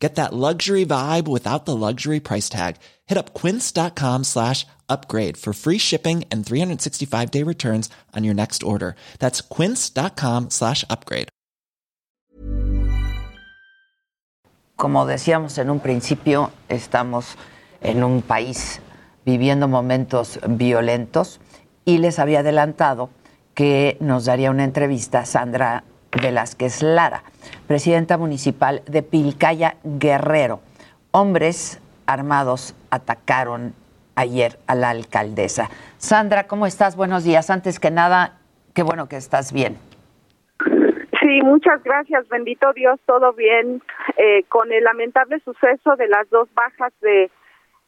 Get that luxury vibe without the luxury price tag. Hit up quince.com slash upgrade for free shipping and 365 day returns on your next order. That's quince.com slash upgrade. Como decíamos en un principio, estamos en un país viviendo momentos violentos y les había adelantado que nos daría una entrevista Sandra Velázquez Lara, presidenta municipal de Pilcaya Guerrero. Hombres armados atacaron ayer a la alcaldesa. Sandra, ¿cómo estás? Buenos días. Antes que nada, qué bueno que estás bien. Sí, muchas gracias. Bendito Dios, todo bien. Eh, con el lamentable suceso de las dos bajas de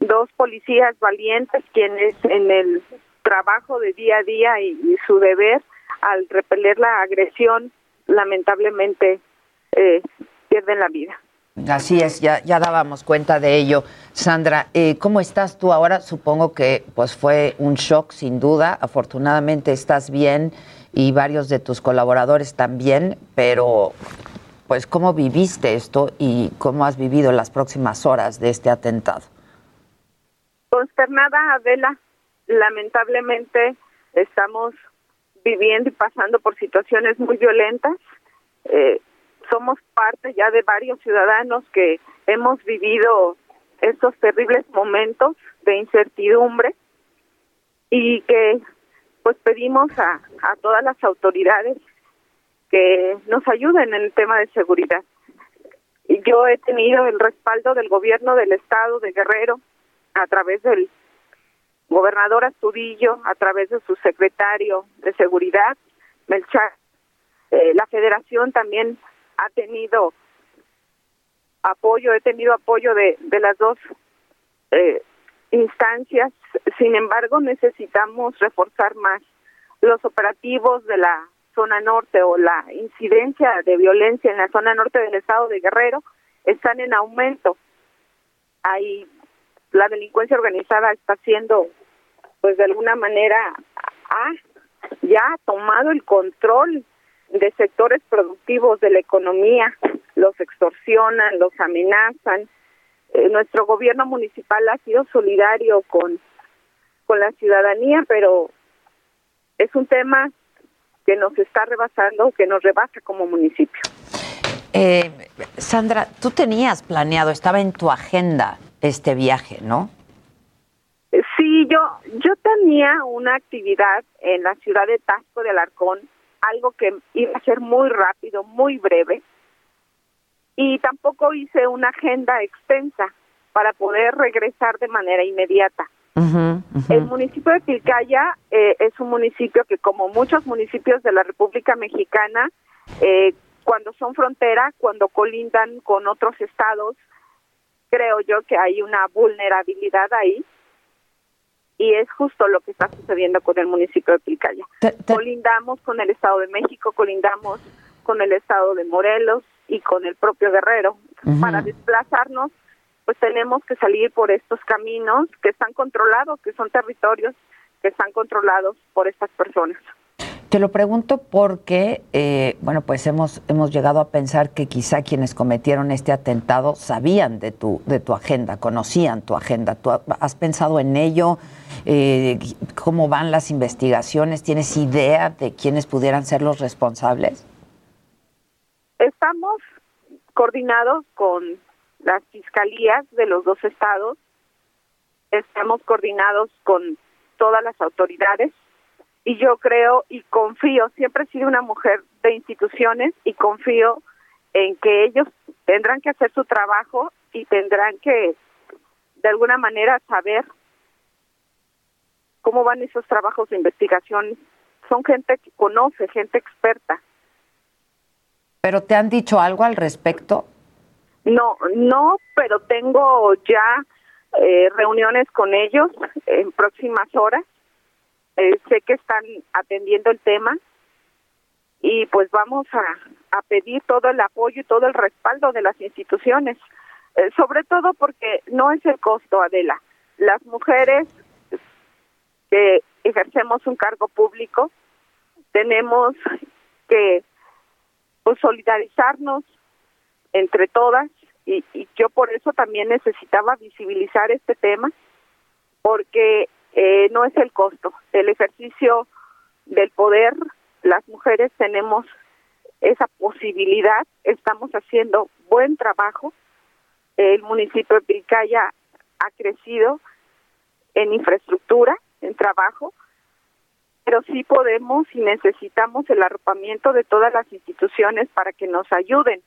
dos policías valientes, quienes en el trabajo de día a día y su deber al repeler la agresión lamentablemente eh, pierden la vida. Así es, ya, ya dábamos cuenta de ello. Sandra, eh, ¿cómo estás tú ahora? Supongo que pues fue un shock sin duda. Afortunadamente estás bien y varios de tus colaboradores también, pero pues ¿cómo viviste esto y cómo has vivido las próximas horas de este atentado? Consternada, Adela. Lamentablemente estamos viviendo y pasando por situaciones muy violentas. Eh, somos parte ya de varios ciudadanos que hemos vivido estos terribles momentos de incertidumbre y que pues pedimos a, a todas las autoridades que nos ayuden en el tema de seguridad. Yo he tenido el respaldo del gobierno del estado de Guerrero a través del gobernador Astudillo, a través de su secretario de Seguridad, Melchar. Eh, la federación también ha tenido apoyo, he tenido apoyo de, de las dos eh, instancias. Sin embargo, necesitamos reforzar más los operativos de la zona norte o la incidencia de violencia en la zona norte del estado de Guerrero están en aumento. Hay la delincuencia organizada está siendo pues de alguna manera ha ya tomado el control de sectores productivos de la economía, los extorsionan, los amenazan. Eh, nuestro gobierno municipal ha sido solidario con, con la ciudadanía, pero es un tema que nos está rebasando, que nos rebasa como municipio. Eh, Sandra, tú tenías planeado, estaba en tu agenda este viaje, ¿no? Yo, yo tenía una actividad en la ciudad de Tasco de Alarcón, algo que iba a ser muy rápido, muy breve, y tampoco hice una agenda extensa para poder regresar de manera inmediata. El municipio de Pilcaya eh, es un municipio que, como muchos municipios de la República Mexicana, eh, cuando son frontera, cuando colindan con otros estados, creo yo que hay una vulnerabilidad ahí y es justo lo que está sucediendo con el municipio de Pilcaya. Colindamos con el Estado de México, colindamos con el Estado de Morelos y con el propio Guerrero. Para desplazarnos, pues tenemos que salir por estos caminos que están controlados, que son territorios que están controlados por estas personas. Te lo pregunto porque, eh, bueno, pues hemos, hemos llegado a pensar que quizá quienes cometieron este atentado sabían de tu, de tu agenda, conocían tu agenda. ¿Tú has pensado en ello? Eh, ¿Cómo van las investigaciones? ¿Tienes idea de quiénes pudieran ser los responsables? Estamos coordinados con las fiscalías de los dos estados, estamos coordinados con todas las autoridades y yo creo y confío, siempre he sido una mujer de instituciones y confío en que ellos tendrán que hacer su trabajo y tendrán que de alguna manera saber cómo van esos trabajos de investigación. Son gente que conoce, gente experta. ¿Pero te han dicho algo al respecto? No, no, pero tengo ya eh, reuniones con ellos en próximas horas eh, sé que están atendiendo el tema y pues vamos a, a pedir todo el apoyo y todo el respaldo de las instituciones, eh, sobre todo porque no es el costo, Adela. Las mujeres que ejercemos un cargo público tenemos que pues, solidarizarnos entre todas y, y, yo por eso también necesitaba visibilizar este tema porque eh, no es el costo el ejercicio del poder las mujeres tenemos esa posibilidad estamos haciendo buen trabajo el municipio de Pilcaya ha crecido en infraestructura en trabajo pero sí podemos y necesitamos el arropamiento de todas las instituciones para que nos ayuden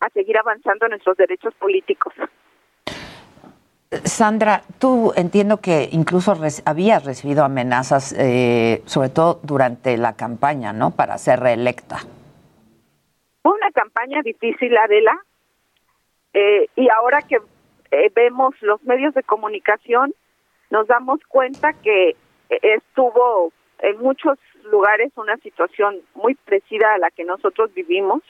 a seguir avanzando en nuestros derechos políticos. Sandra, tú entiendo que incluso habías recibido amenazas, eh, sobre todo durante la campaña, ¿no? Para ser reelecta. Fue una campaña difícil, Adela, eh, y ahora que eh, vemos los medios de comunicación, nos damos cuenta que estuvo en muchos lugares una situación muy parecida a la que nosotros vivimos.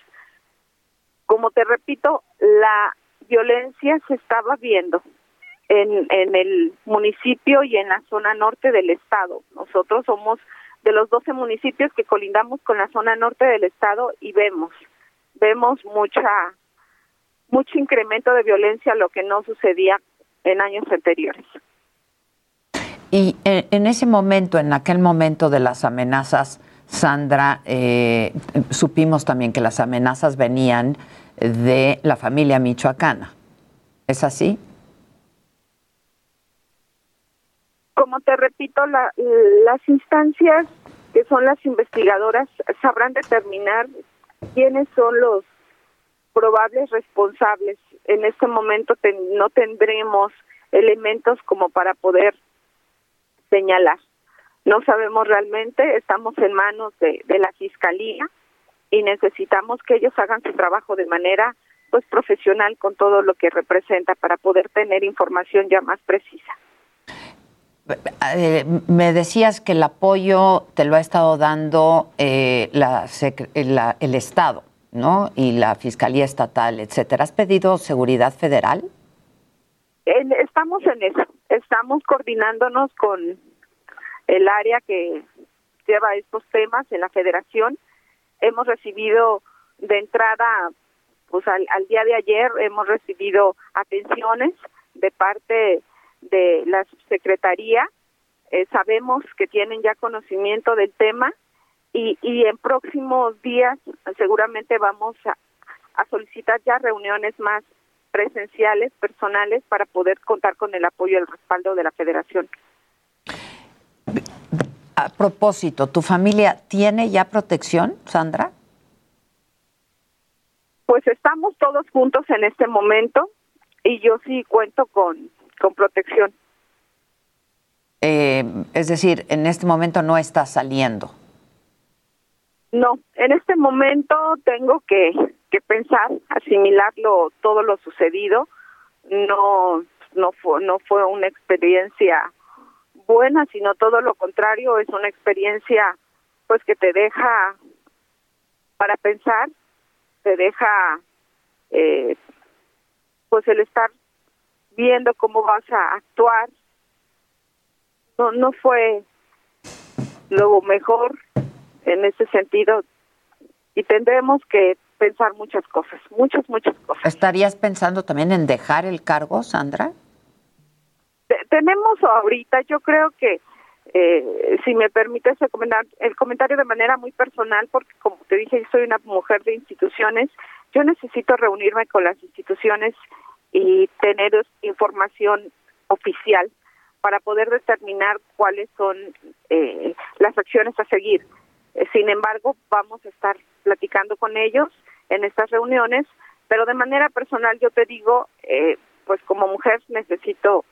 Como te repito, la violencia se estaba viendo en, en el municipio y en la zona norte del estado. Nosotros somos de los 12 municipios que colindamos con la zona norte del estado y vemos, vemos mucha, mucho incremento de violencia, lo que no sucedía en años anteriores. Y en ese momento, en aquel momento de las amenazas, Sandra, eh, supimos también que las amenazas venían de la familia michoacana. ¿Es así? Como te repito, la, las instancias que son las investigadoras sabrán determinar quiénes son los probables responsables. En este momento no tendremos elementos como para poder señalar. No sabemos realmente, estamos en manos de, de la Fiscalía y necesitamos que ellos hagan su trabajo de manera pues profesional con todo lo que representa para poder tener información ya más precisa. Eh, me decías que el apoyo te lo ha estado dando eh, la, la, el Estado, ¿no? Y la Fiscalía Estatal, etcétera. ¿Has pedido seguridad federal? estamos en eso. Estamos coordinándonos con el área que lleva estos temas en la federación. Hemos recibido de entrada, pues al, día de ayer, hemos recibido atenciones de parte de la subsecretaría. Eh, sabemos que tienen ya conocimiento del tema y, y en próximos días seguramente vamos a, a solicitar ya reuniones más presenciales, personales, para poder contar con el apoyo y el respaldo de la federación. A propósito, ¿tu familia tiene ya protección, Sandra? Pues estamos todos juntos en este momento y yo sí cuento con, con protección. Eh, es decir, en este momento no está saliendo. No, en este momento tengo que, que pensar, asimilarlo todo lo sucedido. No, no fue, no fue una experiencia buena, sino todo lo contrario, es una experiencia pues que te deja para pensar, te deja eh, pues el estar viendo cómo vas a actuar. No, no fue lo mejor en ese sentido y tendremos que pensar muchas cosas, muchas, muchas cosas. ¿Estarías pensando también en dejar el cargo, Sandra? tenemos ahorita, yo creo que, eh, si me permites el comentario de manera muy personal, porque como te dije, soy una mujer de instituciones, yo necesito reunirme con las instituciones y tener información oficial para poder determinar cuáles son eh, las acciones a seguir. Eh, sin embargo, vamos a estar platicando con ellos en estas reuniones, pero de manera personal yo te digo, eh, pues como mujer necesito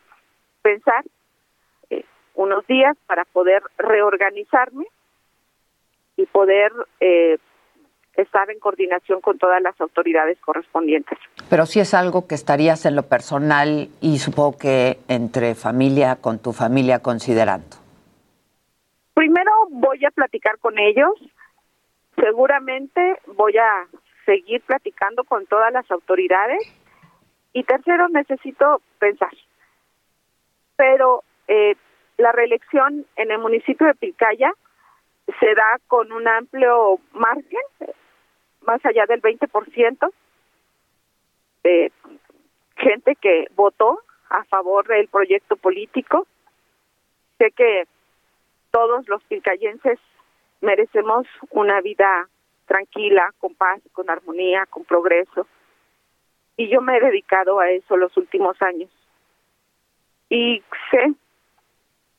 pensar eh, unos días para poder reorganizarme y poder estar en coordinación con todas las autoridades correspondientes. Pero si es algo que estarías en lo personal y supongo que entre familia, con tu familia considerando. Primero voy a platicar con ellos seguramente voy a seguir platicando con todas las autoridades. Y tercero, necesito pensar. Pero eh, la reelección en el municipio de Pilcaya se da con un amplio margen, más allá del 20%, de gente que votó a favor del proyecto político. Sé que todos los pilcayenses merecemos una vida tranquila, con paz, con armonía, con progreso. Y yo me he dedicado a eso los últimos años. Y sé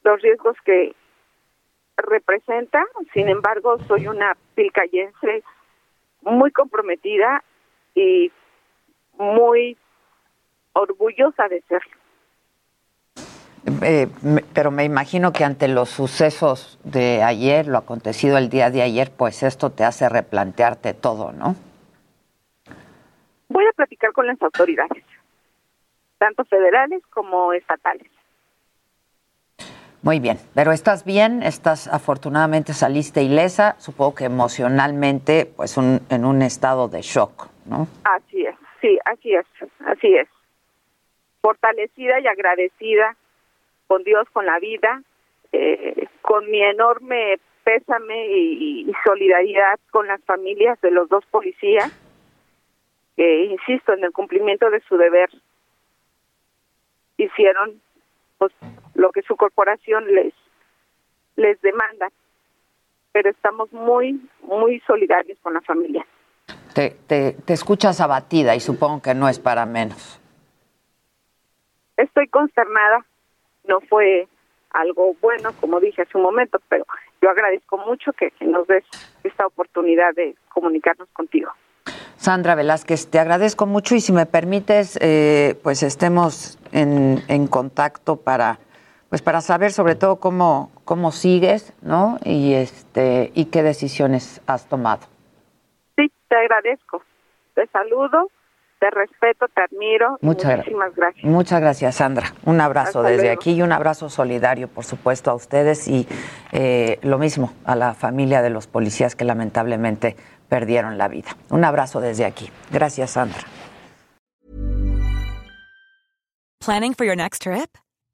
los riesgos que representa, sin embargo, soy una pilcayense muy comprometida y muy orgullosa de serlo. Eh, pero me imagino que ante los sucesos de ayer, lo acontecido el día de ayer, pues esto te hace replantearte todo, ¿no? Voy a platicar con las autoridades, tanto federales como estatales. Muy bien, pero estás bien, estás afortunadamente saliste ilesa, supongo que emocionalmente, pues en un estado de shock, ¿no? Así es, sí, así es, así es. Fortalecida y agradecida con Dios, con la vida, eh, con mi enorme pésame y, solidaridad con las familias de los dos policías, que, insisto, en el cumplimiento de su deber, hicieron pues, lo que su corporación les, les demanda. Pero estamos muy, muy solidarios con la familia. Te, te, te escuchas abatida y supongo que no es para menos. Estoy consternada no fue algo bueno, como dije hace un momento, pero yo agradezco mucho que, nos des esta oportunidad de comunicarnos contigo. Sandra Velázquez, te agradezco mucho y si me permites, eh, pues estemos en, en, contacto para, pues para saber sobre todo cómo, cómo sigues, ¿no? Y este y qué decisiones has tomado. Sí, te agradezco. Te saludo te respeto, te admiro. muchísimas gracias. Muchas gracias, Sandra. Un abrazo desde aquí y un abrazo solidario, por supuesto, a ustedes y eh, lo mismo a la familia de los policías que lamentablemente perdieron la vida. Un abrazo desde aquí. Gracias, Sandra. Planning for your next trip?